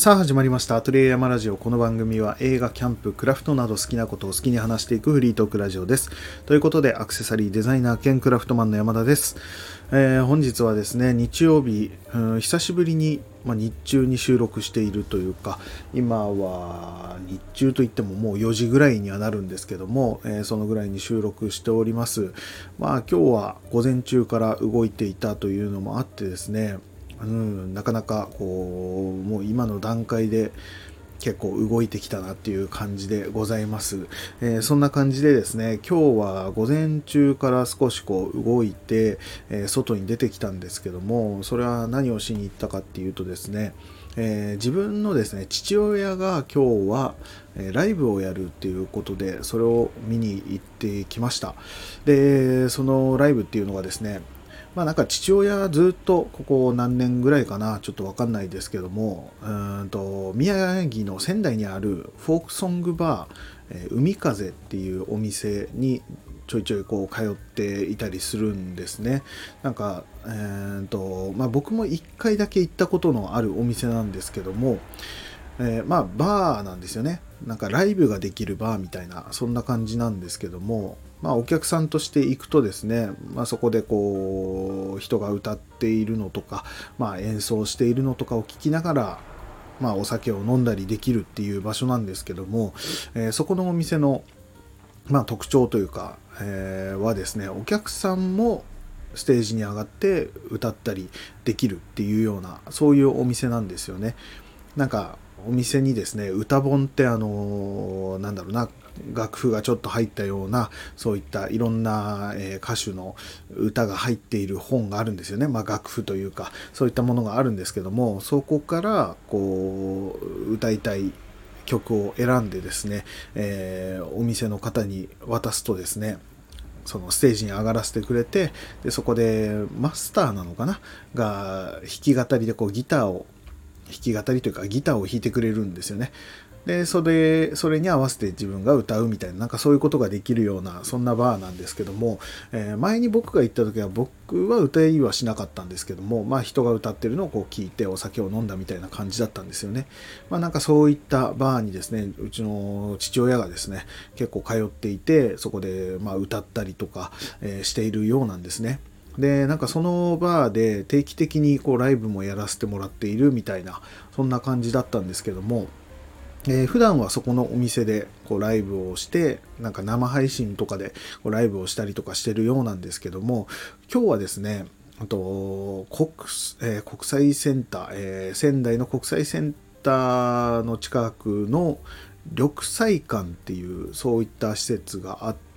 さあ始まりました。アトリエ山ラジオ。この番組は映画、キャンプ、クラフトなど好きなことを好きに話していくフリートークラジオです。ということで、アクセサリーデザイナー兼クラフトマンの山田です。えー、本日はですね、日曜日、うん、久しぶりに、まあ、日中に収録しているというか、今は日中といってももう4時ぐらいにはなるんですけども、えー、そのぐらいに収録しております。まあ今日は午前中から動いていたというのもあってですね、うん、なかなかこうもう今の段階で結構動いてきたなっていう感じでございます、えー、そんな感じでですね今日は午前中から少しこう動いて、えー、外に出てきたんですけどもそれは何をしに行ったかっていうとですねえー、自分のですね父親が今日は、ライブをやるっていうことでそれを見に行ってきました。でそのライブっていうのがですねまあなんか父親ずっとここ何年ぐらいかなちょっとわかんないですけどもうんと宮城の仙台にあるフォークソングバー、えー、海風っていうお店にちょいちょいこう通っていたりするんですね。なんか、えーとまあ、僕も1回だけ行ったことのあるお店なんですけども、えー、まあバーなんですよね。なんかライブができるバーみたいなそんな感じなんですけども、まあ、お客さんとして行くとですね、まあ、そこでこう人が歌っているのとか、まあ、演奏しているのとかを聞きながら、まあ、お酒を飲んだりできるっていう場所なんですけども、えー、そこのお店の、まあ、特徴というか、えー、はですねお客さんもステージに上がって歌ったりできるっていうようなそういうお店なんですよね。なんかお店にですね歌本ってあのなんだろうな楽譜がちょっと入ったようなそういったいろんな、え歌手の歌が入っている本があるんですよね、まあ、楽譜というかそういったものがあるんですけどもそこからこう歌いたい曲を選んでですね、えー、お店の方に渡すとですねそのステージに上がらせてくれてでそこでマスターなのかな？が弾き語りでこうギターを弾き語りというかギターを弾いてくれるんですよね。でそれそれに合わせて自分が歌うみたいななんかそういうことができるようなそんなバーなんですけども、えー、前に僕が行った時は僕は歌いはしなかったんですけども、まあ、人が歌ってるのをこう聞いてお酒を飲んだみたいな感じだったんですよね、まあ、なんかそういったバーにですねうちの父親がですね結構通っていてそこでまあ歌ったりとか、えー、しているようなんですね。でなんかそのバーで定期的にこうライブもやらせてもらっているみたいなそんな感じだったんですけどもえー、普段はそこのお店でこうライブをしてなんか生配信とかでこうライブをしたりとかしてるようなんですけども今日はですねあと国,、えー、国際センター、えー、仙台の国際センターの近くの緑彩館っていうそういった施設があって、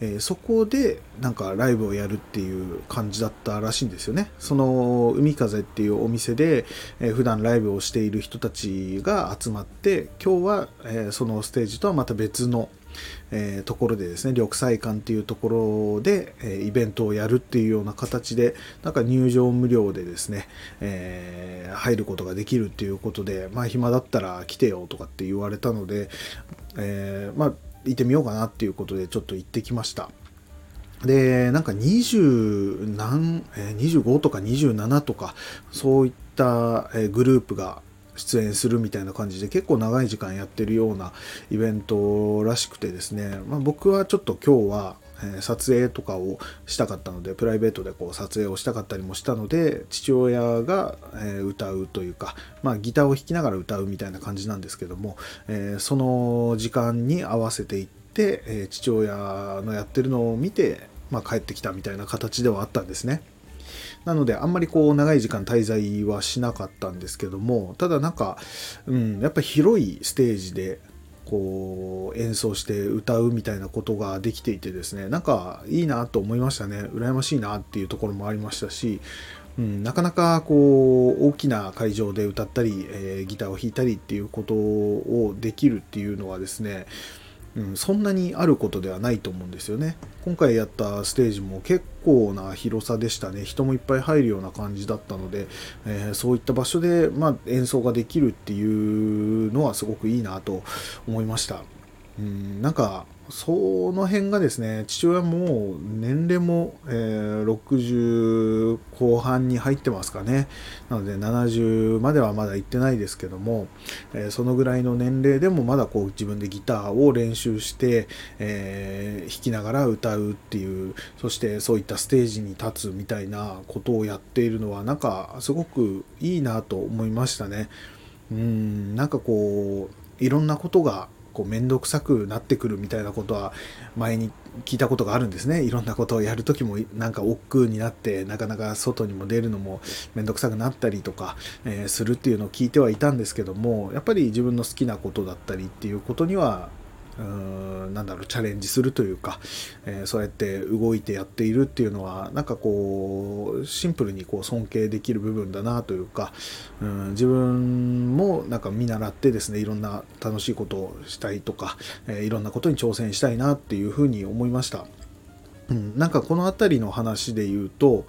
えー、そこでなんかライブをやるっていう感じだったらしいんですよね。その海風っていうお店で、えー、普段ライブをしている人たちが集まって今日は、えー、そのステージとはまた別のえー、ところでですね緑彩館っていうところで、えー、イベントをやるっていうような形でなんか入場無料でですね、えー、入ることができるっていうことでまあ暇だったら来てよとかって言われたので、えまあ行ってみようかなっていうことでちょっと行ってきました。で、なんか20何、25とか27とか、そういったグループが出演するみたいな感じで結構長い時間やってるようなイベントらしくてですね、まあ、僕はちょっと今日はえ撮影とかをしたかったのでプライベートでこう撮影をしたかったりもしたので父親が、え歌うというか、まあ、ギターを弾きながら歌うみたいな感じなんですけども、えその時間に合わせていって、え父親のやってるのを見て、まあ、帰ってきたみたいな形ではあったんですね。なのであんまりこう長い時間滞在はしなかったんですけどもただなんか、うん、やっぱ広いステージでこう演奏して歌うみたいなことができていてですねなんかいいなと思いましたね。羨ましいなっていうところもありましたし、うん、なかなかこう大きな会場で歌ったり、えー、ギターを弾いたりっていうことをできるっていうのはですねうん、そんなにあることではないと思うんですよね。今回やったステージも結構な広さでしたね。人もいっぱい入るような感じだったので、えー、そういった場所で、まあ、演奏ができるっていうのはすごくいいなと思いました。うんなんかその辺がですね父親も年齢も、えー、60後半に入ってますかね。なので70まではまだ行ってないですけども、えー、そのぐらいの年齢でもまだこう自分でギターを練習して、えー、弾きながら歌うっていうそしてそういったステージに立つみたいなことをやっているのはなんかすごくいいなと思いましたね。うんなんかこういろんなことがこう面倒くさくなってくるみたいなことは前に聞いたことがあるんですね。いろんなことをやる時もなんか億劫になってなかなか外にも出るのも面倒くさくなったりとか、えー、するっていうのを聞いてはいたんですけどもやっぱり自分の好きなことだったりっていうことにはうんなんだろうチャレンジするというか、えー、そうやって動いてやっているっていうのはなんかこうシンプルにこう尊敬できる部分だなというかうん自分もなんか見習ってですねいろんな楽しいことをしたいとか、えー、いろんなことに挑戦したいなっていうふうに思いました。うん、なんかこの辺りの話で言うと、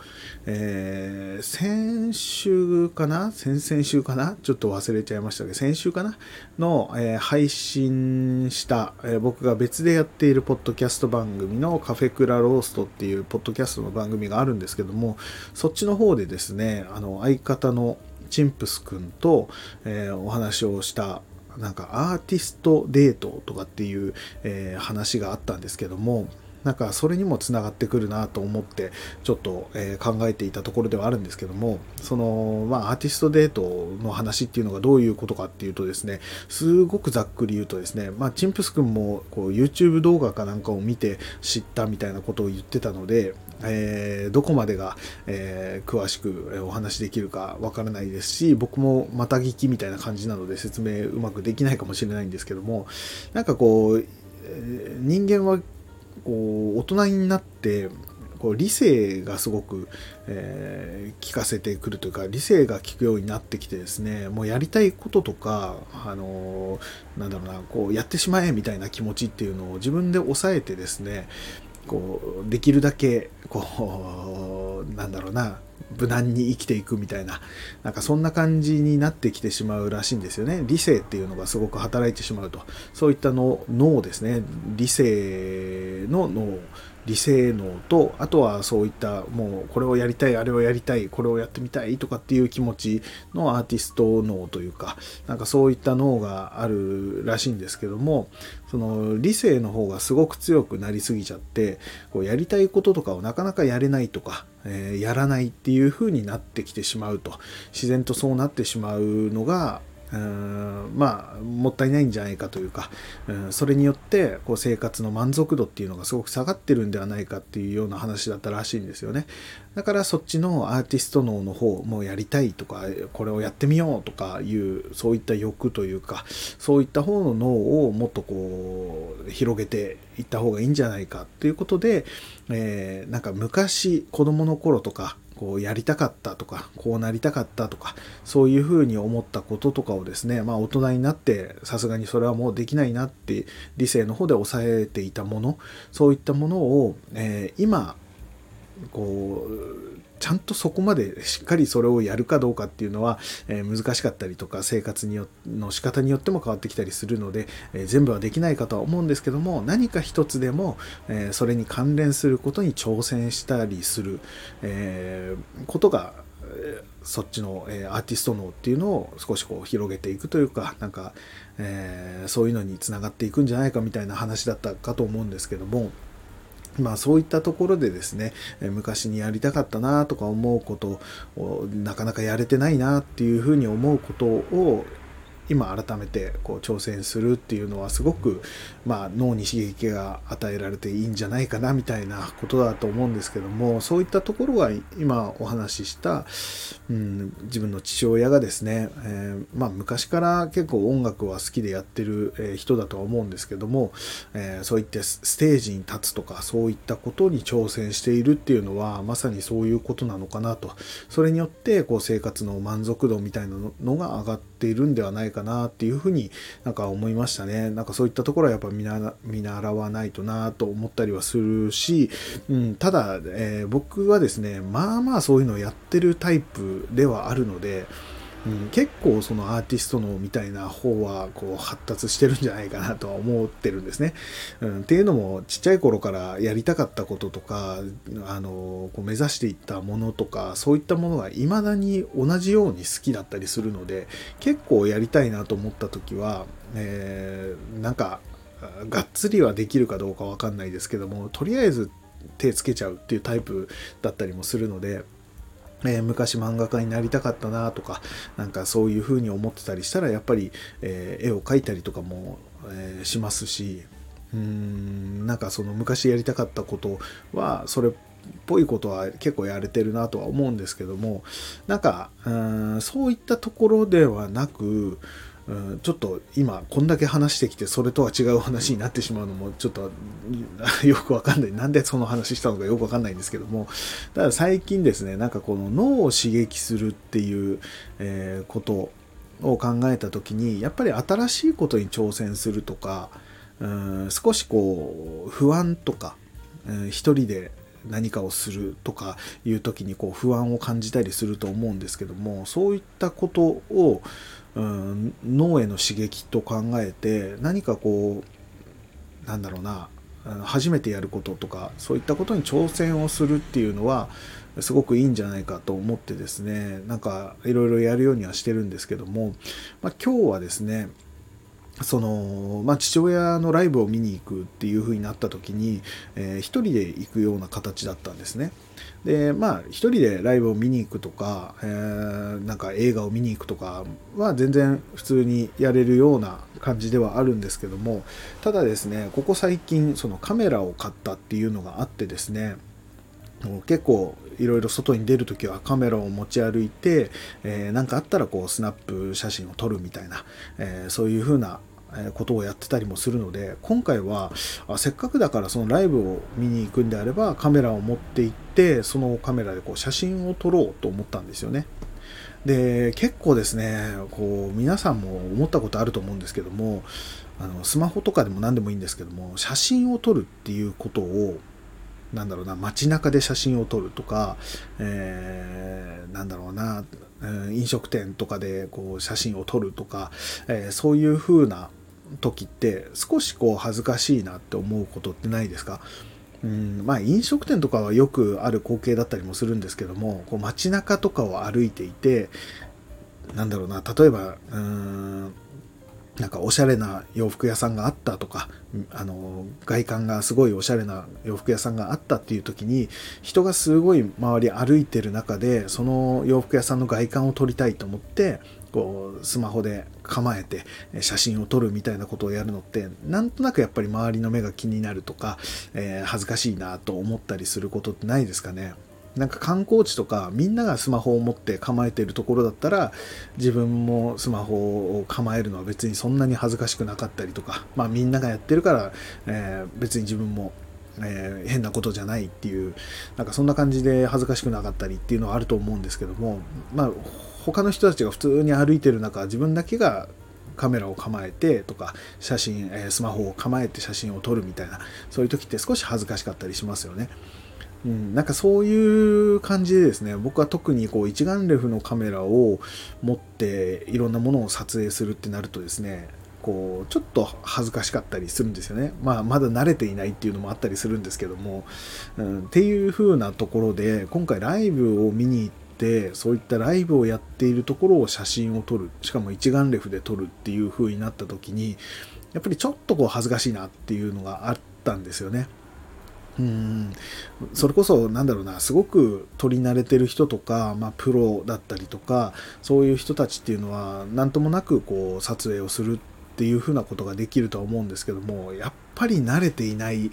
えー、先週かな？先々週かな？ちょっと忘れちゃいましたけど、先週かな？の、えー、配信した、えー、僕が別でやっているポッドキャスト番組のカフェクラローストっていうポッドキャストの番組があるんですけども、そっちの方でですね、あの、相方のチンプスくんと、えお話をしたなんかアーティストデートとかっていう、え、話があったんですけども、なんかそれにもつながってくるなと思ってちょっと、え考えていたところではあるんですけどもそのまあアーティストデートの話っていうのがどういうことかっていうとですねすごくざっくり言うとですねまあチンプスくんもこう YouTube 動画かなんかを見て知ったみたいなことを言ってたのでえー、どこまでが、えー、詳しくお話できるかわからないですし僕もまた聞きみたいな感じなので説明うまくできないかもしれないんですけどもなんかこう人間はこう大人になってこう理性がすごく、えー、聞かせてくるというか理性が効くようになってきてですねもうやりたいこととか、あのー、なんだろうなこうやってしまえみたいな気持ちっていうのを自分で抑えてですねこうできるだけこうなんだろうな無難に生きていくみたいななんかそんな感じになってきてしまうらしいんですよね。理性っていうのがすごく働いてしまうと。そういったの脳ですね。理性の脳。理性脳とあとはそういったもうこれをやりたいあれをやりたいこれをやってみたいとかっていう気持ちのアーティスト脳というかなんかそういった脳があるらしいんですけどもその理性の方がすごく強くなりすぎちゃってこうやりたいこととかをなかなかやれないとか、えー、やらないっていう風になってきてしまうと。自然とそうなってしまうのがうんまあもったいないんじゃないかというか、うん、それによってこう生活の満足度っていうのがすごく下がってるんではないかっていうような話だったらしいんですよね。だからそっちのアーティスト脳の方もやりたいとかこれをやってみようとかいうそういった欲というかそういった方の脳をもっとこう広げていった方がいいんじゃないかっていうことで、えー、なんか昔子供の頃とかこうやりたかったとかこうなりたかったとかそういうふうに思ったこととかをですねまあ大人になってさすがにそれはもうできないなって理性の方で抑えていたものそういったものを、えー、今こうちゃんとそこまでしっかりそれをやるかどうかっていうのは、えー、難しかったりとか生活によの仕方によっても変わってきたりするので、えー、全部はできないかとは思うんですけども何か一つでも、えー、それに関連することに挑戦したりする、えことがそっちの、えアーティスト脳っていうのを少しこう広げていくというかなんか、えそういうのにつながっていくんじゃないかみたいな話だったかと思うんですけどもまあそういったところでですね、昔にやりたかったなとか思うことをなかなかやれてないなっていうふうに思うことを今改めてこう挑戦するっていうのはすごく、まあ、脳に刺激が与えられていいんじゃないかなみたいなことだと思うんですけどもそういったところが今お話しした、うん、自分の父親がですね、えー、まあ、昔から結構音楽は好きでやってる人だとは思うんですけども、えー、そういってステージに立つとかそういったことに挑戦しているっていうのはまさにそういうことなのかなとそれによってこう生活の満足度みたいなのが上がっているんではないかかなっていうふうになんか思いましたね。なんかそういったところはやっぱ見習わないとなと思ったりはするし、うん、ただ、えー、僕はですね、まあまあそういうのをやってるタイプではあるので、うん、結構そのアーティストのみたいな方はこう発達してるんじゃないかなとは思ってるんですね。うん、っていうのもちっちゃい頃からやりたかったこととかあのこう目指していったものとかそういったものが未だに同じように好きだったりするので結構やりたいなと思った時は、えー、なんかがっつりはできるかどうかわかんないですけどもとりあえず手つけちゃうっていうタイプだったりもするので。えー、昔漫画家になりたかったなとかなんかそういうふうに思ってたりしたらやっぱり、えー、絵を描いたりとかも、えー、しますしうーんなんかその昔やりたかったことはそれっぽいことは結構やれてるなとは思うんですけどもなんかうんそういったところではなくうん、ちょっと今こんだけ話してきてそれとは違う話になってしまうのもちょっとよくわかんない。なんでその話したのかよくわかんないんですけどもただ最近ですねなんかこの脳を刺激するっていう、えー、ことを考えた時にやっぱり新しいことに挑戦するとかうん少しこう不安とか、うん、一人で何かをするとかいう時にこう不安を感じたりすると思うんですけどもそういったことをうん、脳への刺激と考えて何かこうなんだろうな初めてやることとかそういったことに挑戦をするっていうのはすごくいいんじゃないかと思ってですねなんかいろいろやるようにはしてるんですけども、まあ、今日はですねそのまあ、父親のライブを見に行くっていう風になった時に、えー、一人で行くような形だったんですね。でまあ一人でライブを見に行くとか、えー、なんか映画を見に行くとかは全然普通にやれるような感じではあるんですけどもただですねここ最近そのカメラを買ったっていうのがあってですね結構いろいろ外に出る時はカメラを持ち歩いて何、えー、かあったらこうスナップ写真を撮るみたいな、えー、そういう風なことをやってたりもするので今回はせっかくだからそのライブを見に行くんであればカメラを持って行ってそのカメラでこう写真を撮ろうと思ったんですよね。で結構ですねこう皆さんも思ったことあると思うんですけどもあのスマホとかでも何でもいいんですけども写真を撮るっていうことをなんだろうな街中で写真を撮るとか、えー、なんだろうな飲食店とかでこう写真を撮るとか、えー、そういう風な時って少しこう恥ずかしいなって思うことってないですか？うんまあ飲食店とかはよくある光景だったりもするんですけどもこう街中とかを歩いていてなんだろうな例えばうんなんかおしゃれな洋服屋さんがあったとかあの外観がすごいおしゃれな洋服屋さんがあったっていう時に人がすごい周り歩いてる中でその洋服屋さんの外観を撮りたいと思ってこうスマホで構えて写真を撮るみたいなことをやるのってなんとなくやっぱり周りの目が気になるとか、えー、恥ずかしいなと思ったりすることってないですかね。なんか観光地とかみんながスマホを持って構えてるところだったら自分もスマホを構えるのは別にそんなに恥ずかしくなかったりとかまあみんながやってるから、えー、別に自分もえー、変なことじゃないっていうなんかそんな感じで恥ずかしくなかったりっていうのはあると思うんですけどもまあ他の人たちが普通に歩いてる中自分だけがカメラを構えてとか写真、えスマホを構えて写真を撮るみたいなそういう時って少し恥ずかしかったりしますよね。うん、なんかそういう感じでですね僕は特にこう一眼レフのカメラを持っていろんなものを撮影するってなるとですねこうちょっと恥ずかしかったりするんですよね。まあまだ慣れていないっていうのもあったりするんですけども、うん、っていう風なところで今回ライブを見に行ってっそういったライブをやっているところを写真を撮るしかも一眼レフで撮るっていう風になった時にやっぱりちょっとこう恥ずかしいなっていうのがあったんですよね。うん。それこそなんだろうなすごく撮り慣れてる人とか、まあ、プロだったりとかそういう人たちっていうのは何ともなくこう撮影をするっていうふうなことができるとは思うんですけどもやっぱり慣れていない、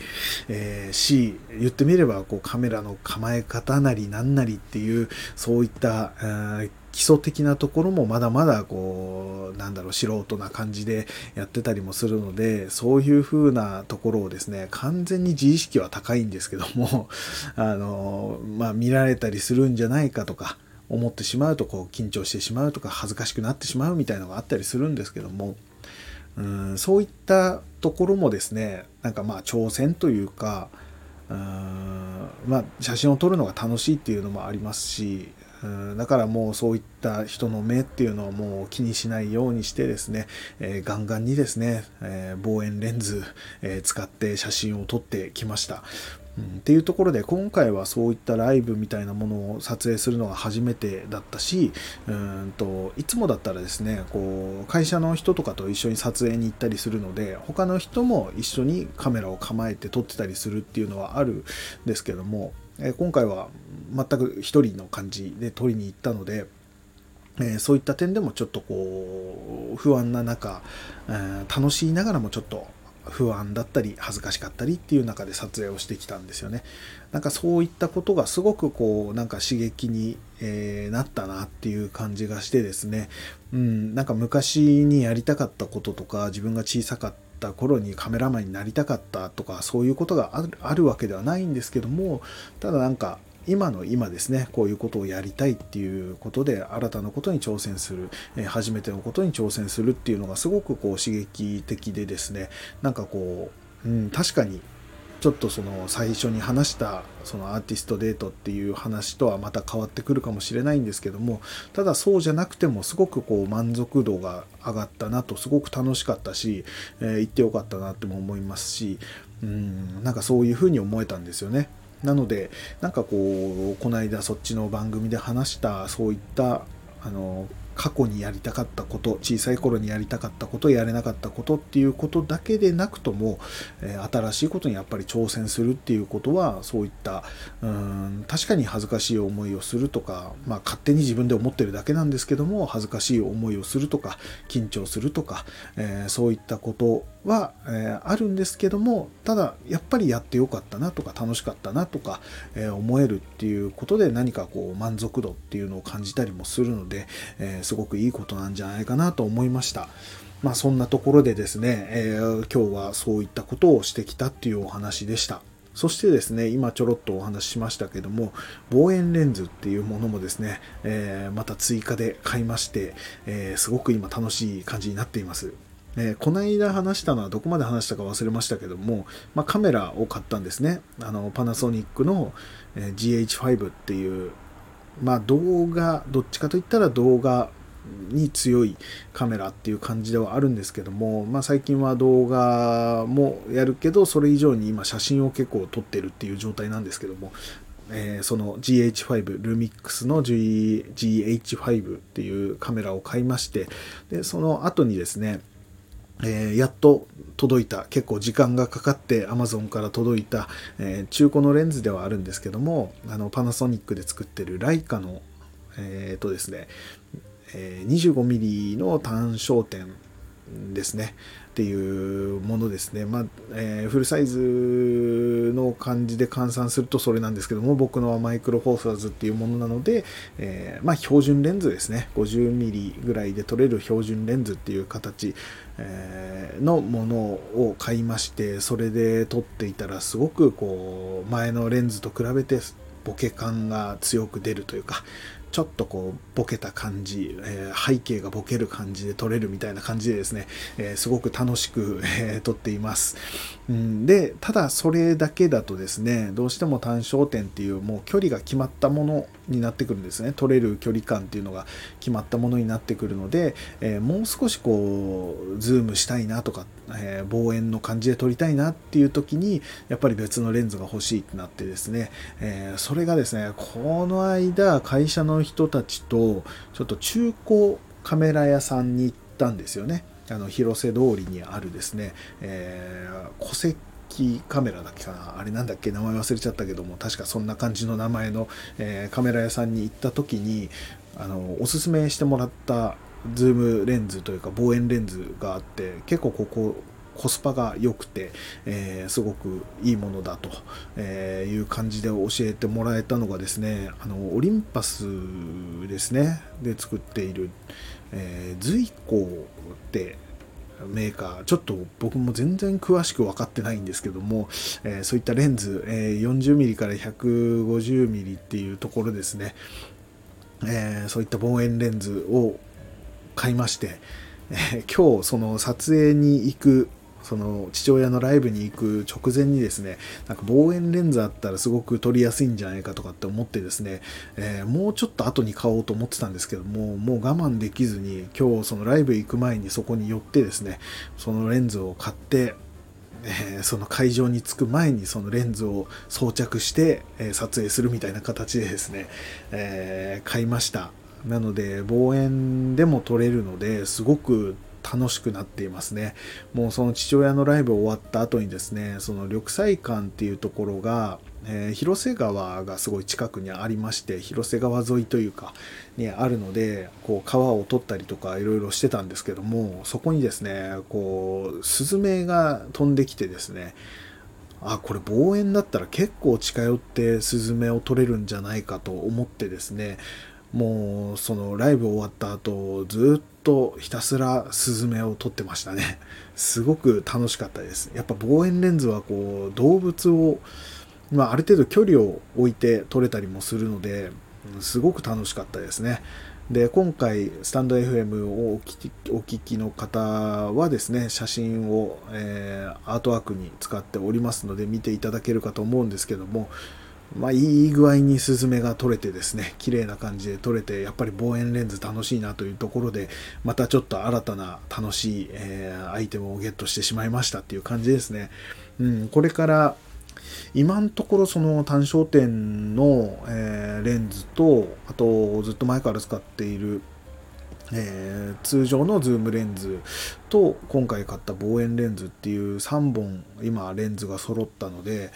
えー、し言ってみればこうカメラの構え方なりなんなりっていうそういった、えー基礎的なところもまだまだこうなんだろう素人な感じでやってたりもするのでそういう風なところをですね完全に自意識は高いんですけども あのまあ見られたりするんじゃないかとか思ってしまうとこう緊張してしまうとか恥ずかしくなってしまうみたいのがあったりするんですけどもうんそういったところもですねなんかまあ挑戦というかうんまあ写真を撮るのが楽しいっていうのもありますしうんだからもうそういった人の目っていうのはもう気にしないようにしてですね、えー、ガンガンにですね、えー、望遠レンズ、えー、使って写真を撮ってきました。うん、っていうところで今回はそういったライブみたいなものを撮影するのが初めてだったしうんといつもだったらですねこう会社の人とかと一緒に撮影に行ったりするので他の人も一緒にカメラを構えて撮ってたりするっていうのはあるんですけども、え今回は全く一人の感じで取りに行ったので。え、そういった点でもちょっとこう不安な中、え、楽しいながらもちょっと不安だったり恥ずかしかったりっていう中で撮影をしてきたんですよね。なんかそういったことがすごくこうなんか刺激に、えー、なったなっていう感じがしてですね、うん、なんか昔にやりたかったこととか自分が小さかった頃にカメラマンになりたかったとかそういうことがあるわけではないんですけどもただなんか今の今ですねこういうことをやりたいっていうことで新たなことに挑戦する、え初めてのことに挑戦するっていうのがすごくこう刺激的でですね。なんかこう、うん、確かにちょっとその最初に話したそのアーティストデートっていう話とはまた変わってくるかもしれないんですけどもただそうじゃなくてもすごくこう満足度が上がったなとすごく楽しかったし、えー、行ってよかったなっても思いますしうんなんかそういうふうに思えたんですよね。なのでなんかこうこの間そっちの番組で話したそういったあの過去にやりたかったこと小さい頃にやりたかったことやれなかったことっていうことだけでなくとも、え、新しいことにやっぱり挑戦するっていうことはそういったうん確かに恥ずかしい思いをするとか、まあ、勝手に自分で思ってるだけなんですけども恥ずかしい思いをするとか緊張するとか、えー、そういったことは、えー、あるんですけどもただやっぱりやってよかったなとか楽しかったなとか、え思えるっていうことで何かこう満足度っていうのを感じたりもするので、えすごくいいことなんじゃないかなと思いました。まあそんなところでですね、え、今日はそういったことをしてきたっていうお話でした。そしてですね、今ちょろっとお話ししましたけども、望遠レンズっていうものもですね、え、また追加で買いまして、え、すごく今楽しい感じになっています。えー、この間話したのはどこまで話したか忘れましたけども、まあ、カメラを買ったんですね。あのパナソニックの、え GH5 っていう、まあ、動画、どっちかといったら動画に強いカメラっていう感じではあるんですけども、まあ、最近は動画もやるけどそれ以上に今写真を結構撮ってるっていう状態なんですけども、えー、その GH5 ルミックスの GH5 っていうカメラを買いましてでその後にですねえー、やっと届いた。結構時間がかかって Amazon から届いた、えー、中古のレンズではあるんですけどもあのパナソニックで作ってるライカのえっ、とですねえ 25mm の単焦点ですね。っていうものですね、まあえー、フルサイズの感じで換算するとそれなんですけども僕のはマイクロフォーサーズっていうものなので、えー、まあ、標準レンズですね。50mm ぐらいで撮れる標準レンズっていう形、えー、のものを買いましてそれで撮っていたらすごくこう前のレンズと比べてボケ感が強く出るというかちょっとこうボケた感じ、えー、背景がボケる感じで撮れるみたいな感じでですね、えー、すごく楽しく、えー、撮っています、うん。で、ただそれだけだとですね、どうしても単焦点っていうもう距離が決まったものになってくるんですね。撮れる距離感っていうのが決まったものになってくるので、えもう少しこう、ズームしたいなとか、え望遠の感じで撮りたいなっていう時に、やっぱり別のレンズが欲しいってなってですね、えそれがですね、この間会社の人たちとちょっと中古カメラ屋さんに行ったんですよね。あの広瀬通りにあるですね、えー、戸籍カメラだっけかな？あれなんだっけ？名前忘れちゃったけども確かそんな感じの名前の、えー、カメラ屋さんに行った時にあのおすすめしてもらったズームレンズというか望遠レンズがあって結構ここコスパが良くて、えー、すごくいいものだと、えいう感じで教えてもらえたのがですねあのオリンパスですね。で作っている、えー、ズイコってメーカーちょっと僕も全然詳しく分かってないんですけども、えー、そういったレンズ、えー、40mm から 150mm っていうところですね、えー、そういった望遠レンズを買いまして、え今日その撮影に行くその父親のライブに行く直前にですね、なんか望遠レンズあったらすごく撮りやすいんじゃないかとかって思ってですね、えー、もうちょっと後に買おうと思ってたんですけども、もう我慢できずに今日そのライブ行く前にそこに寄ってですね、そのレンズを買って、えー、その会場に着く前にそのレンズを装着して、えー、撮影するみたいな形でですね、え、買いました。なので望遠でも撮れるのですごく楽しくなっていますね。もうその父親のライブ終わった後にですね、その緑彩館っていうところが、えー、広瀬川がすごい近くにありまして広瀬川沿いというかにあるのでこう川を取ったりとかいろいろしてたんですけどもそこにですねこうスズメが飛んできてですねあこれ望遠だったら結構近寄ってスズメを取れるんじゃないかと思ってですねもうそのライブ終わった後ずっとひたすらスズメを撮ってましたね すごく楽しかったですやっぱ望遠レンズはこう動物をまあ、ある程度距離を置いて撮れたりもするので、すごく楽しかったですね。で、今回、スタンド FM をお聞きお聞きの方はですね、写真を、えー、アートワークに使っておりますので、見ていただけるかと思うんですけども、まあ、いい具合にスズメが取れてですね、綺麗な感じで撮れて、やっぱり望遠レンズ楽しいなというところで、またちょっと新たな楽しい、えー、アイテムをゲットしてしまいましたっていう感じですね。うん、これから、今のところその単焦点の、えー、レンズとあとずっと前から使っている、えー、通常のズームレンズと今回買った望遠レンズっていう3本今レンズが揃ったので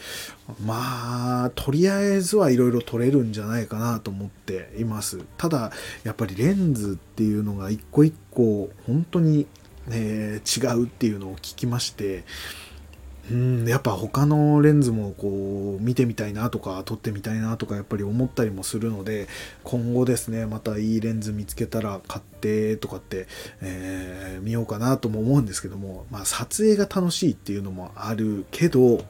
まあとりあえずはいろいろ撮れるんじゃないかなと思っています。ただやっぱりレンズっていうのが一個一個本当に、えー、違うっていうのを聞きましてうんやっぱ他のレンズもこう見てみたいなとか撮ってみたいなとかやっぱり思ったりもするので今後ですねまたいいレンズ見つけたら買ってとかって、えー、見ようかなとも思うんですけども、まあ、撮影が楽しいっていうのもあるけど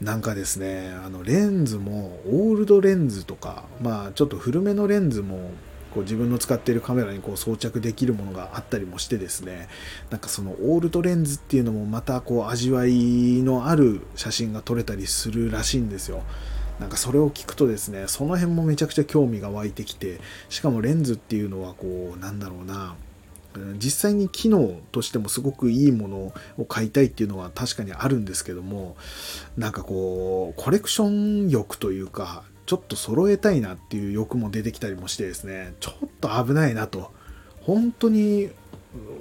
なんかですねあのレンズもオールドレンズとかまあちょっと古めのレンズもこう自分の使っているカメラにこう装着できるものがあったりもしてですねなんかそのオールドレンズっていうのもまたこう味わいのある写真が撮れたりするらしいんですよ。なんかそれを聞くとですねその辺もめちゃくちゃ興味が湧いてきてしかもレンズっていうのはこうなんだろうな実際に機能としてもすごくいいものを買いたいっていうのは確かにあるんですけどもなんかこうコレクション欲というかちょっと揃えたいなっていう欲も出てきたりもしてですねちょっと危ないなと。本当に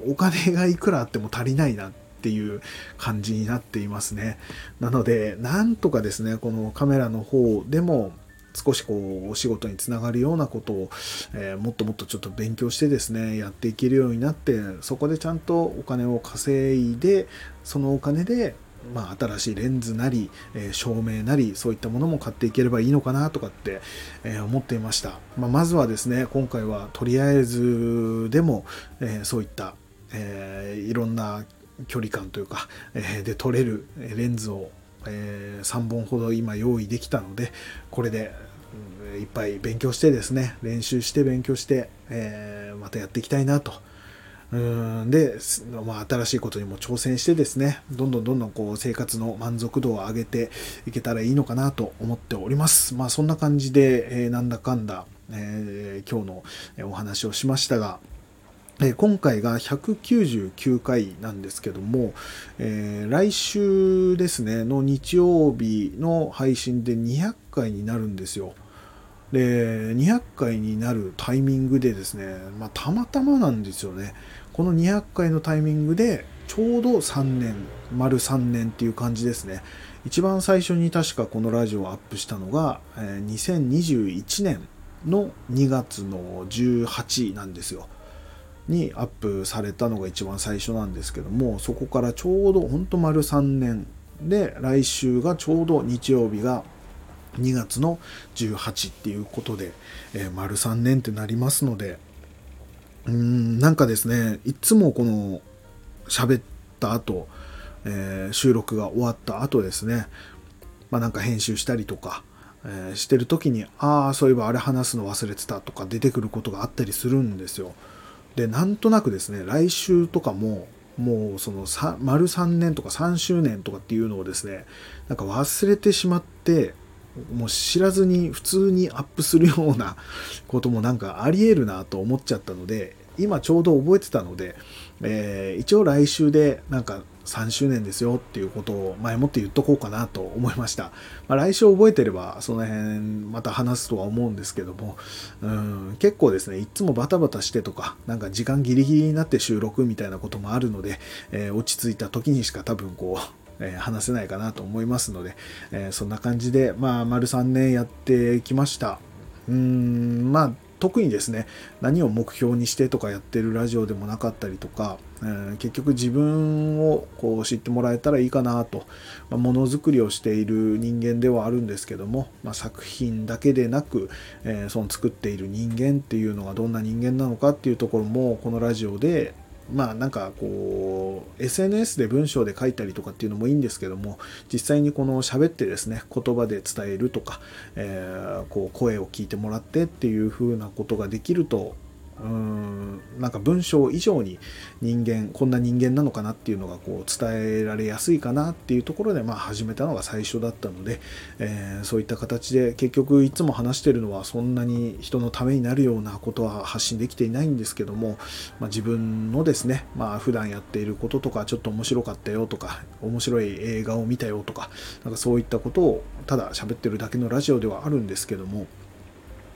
お金がいくらあっても足りないなっていう感じになっていますね。なのでなんとかですねこのカメラの方でも少しこうお仕事につながるようなことを、えー、もっともっとちょっと勉強してですねやっていけるようになってそこでちゃんとお金を稼いでそのお金でまあ、新しいレンズなり、えー、照明なりそういったものも買っていければいいのかなとかって、えー、思っていました、まあ、まずはですね今回はとりあえずでも、え、そういった、えいろんな距離感というか、えで撮れるレンズを、え3本ほど今用意できたのでこれでいっぱい勉強してですね練習して勉強して、えまたやっていきたいなとうんで、まあ、新しいことにも挑戦してですね、どんどんどんどんこう生活の満足度を上げていけたらいいのかなと思っております。まあそんな感じで、えー、なんだかんだ、えー、今日のお話をしましたが、えー、今回が199回なんですけども、えー、来週ですね、の日曜日の配信で200回になるんですよ。で200回になるタイミングでですね、まあ、たまたまなんですよね。この200回のタイミングでちょうど3年丸3年っていう感じですね。一番最初に確かこのラジオをアップしたのが、え、2021年の2月の18なんですよ。にアップされたのが一番最初なんですけどもそこからちょうどほんと丸3年で来週がちょうど日曜日が2月の18っていうことで、えー、丸3年ってなりますので、うん、なんかですね、いつもこの喋った後、えー、収録が終わった後ですね、まあなんか編集したりとか、えー、してる時に、ああ、そういえばあれ話すの忘れてたとか出てくることがあったりするんですよ。で、なんとなくですね、来週とかも、もうその丸3年とか3周年とかっていうのをですねなんか忘れてしまってもう知らずに普通にアップするようなこともなんかありえるなと思っちゃったので今ちょうど覚えてたので、えー、一応来週でなんか3周年ですよっていうことを前もって言っとこうかなと思いました。まあ、来週覚えてればその辺また話すとは思うんですけども、うん結構ですね、いつもバタバタしてとか、なんか時間ギリギリになって収録みたいなこともあるので、えー、落ち着いた時にしか多分こう、え、話せないかなと思いますので、え、そんな感じで、まあ、丸3年やってきました。うーん、まあ、特にですね何を目標にしてとかやってるラジオでもなかったりとか、えー、結局自分をこう知ってもらえたらいいかなと、まあ、ものづくりをしている人間ではあるんですけども、まあ、作品だけでなく、えー、その作っている人間っていうのがどんな人間なのかっていうところもこのラジオでまあなんかこう SNS で文章で書いたりとかっていうのもいいんですけども実際にこの喋ってですね言葉で伝えるとか、えー、こう声を聞いてもらってっていうふうなことができるとうんなんか文章以上に人間こんな人間なのかなっていうのがこう伝えられやすいかなっていうところでまあ始めたのが最初だったので、えー、そういった形で結局いつも話してるのはそんなに人のためになるようなことは発信できていないんですけども、まあ、自分のですねまあ普段やっていることとかちょっと面白かったよとか面白い映画を見たよとかなんかそういったことをただ喋ってるだけのラジオではあるんですけども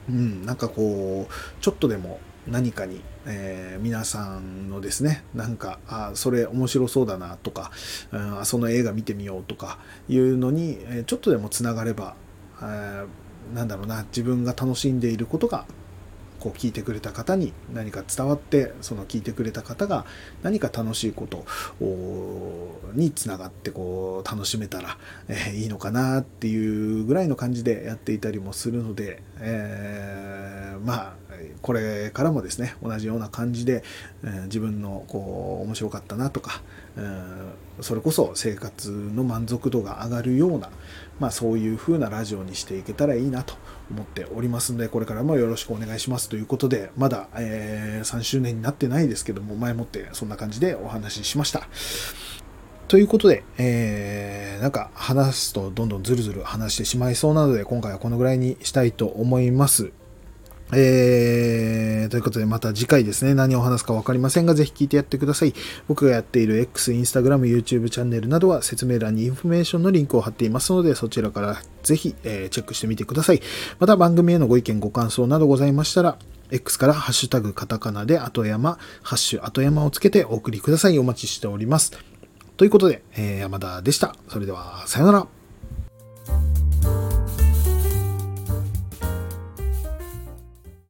うん、なんかこうちょっとでも何かに、えー、皆さんのですねなんかあそれ面白そうだなとか、うん、その映画見てみようとかいうのに、ちょっとでもつながれば、えー、なんだろうな自分が楽しんでいることがこう聞いてくれた方に何か伝わってその聞いてくれた方が何か楽しいことにつながってこう楽しめたら、え、いいのかなっていうぐらいの感じでやっていたりもするので、えー、まあこれからもですね同じような感じで、え、自分のこう面白かったなとか、それこそ生活の満足度が上がるような、まあ、そういう風なラジオにしていけたらいいなと思っておりますのでこれからもよろしくお願いしますということでまだ、えー、3周年になってないですけども前もってそんな感じでお話ししました。ということで、えー、なんか話すとどんどんずるずる話してしまいそうなので今回はこのぐらいにしたいと思います。えー、ということでまた次回ですね、何を話すか分かりませんが、ぜひ聞いてやってください。僕がやっている X、Instagram、YouTube チャンネルなどは説明欄にインフォメーションのリンクを貼っていますので、そちらからぜひ、えー、チェックしてみてください。また番組へのご意見、ご感想などございましたら、X からハッシュタグカタカナで後山、ハッシュ後山をつけてお送りください。お待ちしております。ということで、えー、山田でした。それでは、さよなら。